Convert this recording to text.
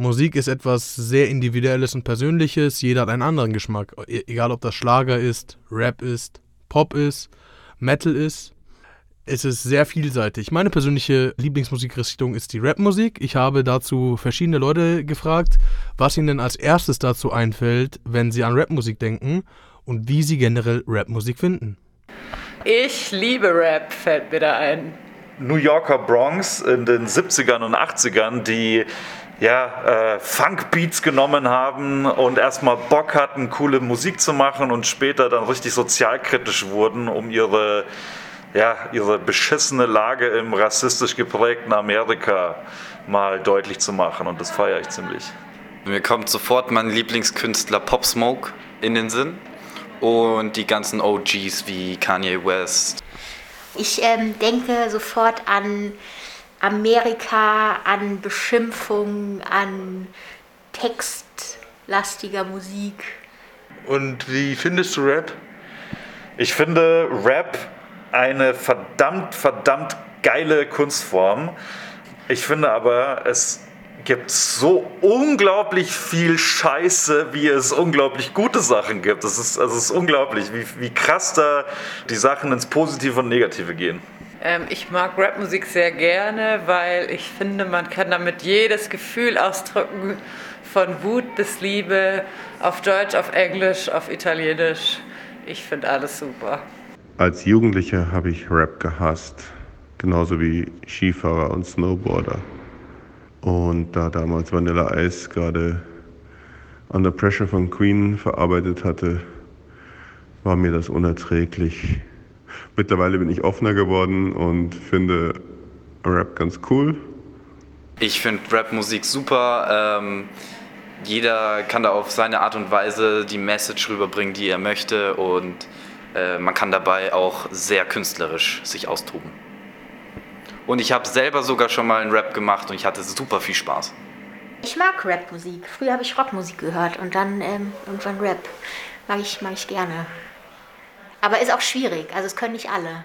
Musik ist etwas sehr Individuelles und Persönliches. Jeder hat einen anderen Geschmack. E egal, ob das Schlager ist, Rap ist, Pop ist, Metal ist. Es ist sehr vielseitig. Meine persönliche Lieblingsmusikrichtung ist die Rapmusik. Ich habe dazu verschiedene Leute gefragt, was ihnen denn als erstes dazu einfällt, wenn sie an Rapmusik denken und wie sie generell Rapmusik finden. Ich liebe Rap, fällt mir da ein. New Yorker Bronx in den 70ern und 80ern, die ja, äh, Funkbeats genommen haben und erstmal Bock hatten, coole Musik zu machen und später dann richtig sozialkritisch wurden, um ihre, ja, ihre beschissene Lage im rassistisch geprägten Amerika mal deutlich zu machen. Und das feiere ich ziemlich. Mir kommt sofort mein Lieblingskünstler Pop Smoke in den Sinn und die ganzen OGs wie Kanye West. Ich ähm, denke sofort an Amerika, an Beschimpfung, an textlastiger Musik. Und wie findest du Rap? Ich finde Rap eine verdammt, verdammt geile Kunstform. Ich finde aber, es gibt so unglaublich viel Scheiße, wie es unglaublich gute Sachen gibt. Es ist, also es ist unglaublich, wie, wie krass da die Sachen ins Positive und Negative gehen. Ähm, ich mag Rapmusik sehr gerne, weil ich finde, man kann damit jedes Gefühl ausdrücken, von Wut bis Liebe, auf Deutsch, auf Englisch, auf Italienisch. Ich finde alles super. Als Jugendlicher habe ich Rap gehasst, genauso wie Skifahrer und Snowboarder. Und da damals Vanilla Ice gerade Under Pressure von Queen verarbeitet hatte, war mir das unerträglich. Mittlerweile bin ich offener geworden und finde Rap ganz cool. Ich finde Rap-Musik super. Ähm, jeder kann da auf seine Art und Weise die Message rüberbringen, die er möchte. Und äh, man kann dabei auch sehr künstlerisch sich austoben. Und ich habe selber sogar schon mal einen Rap gemacht und ich hatte super viel Spaß. Ich mag Rapmusik. Früher habe ich Rockmusik gehört und dann ähm, irgendwann Rap. Mag ich, mag ich gerne. Aber ist auch schwierig, also es können nicht alle.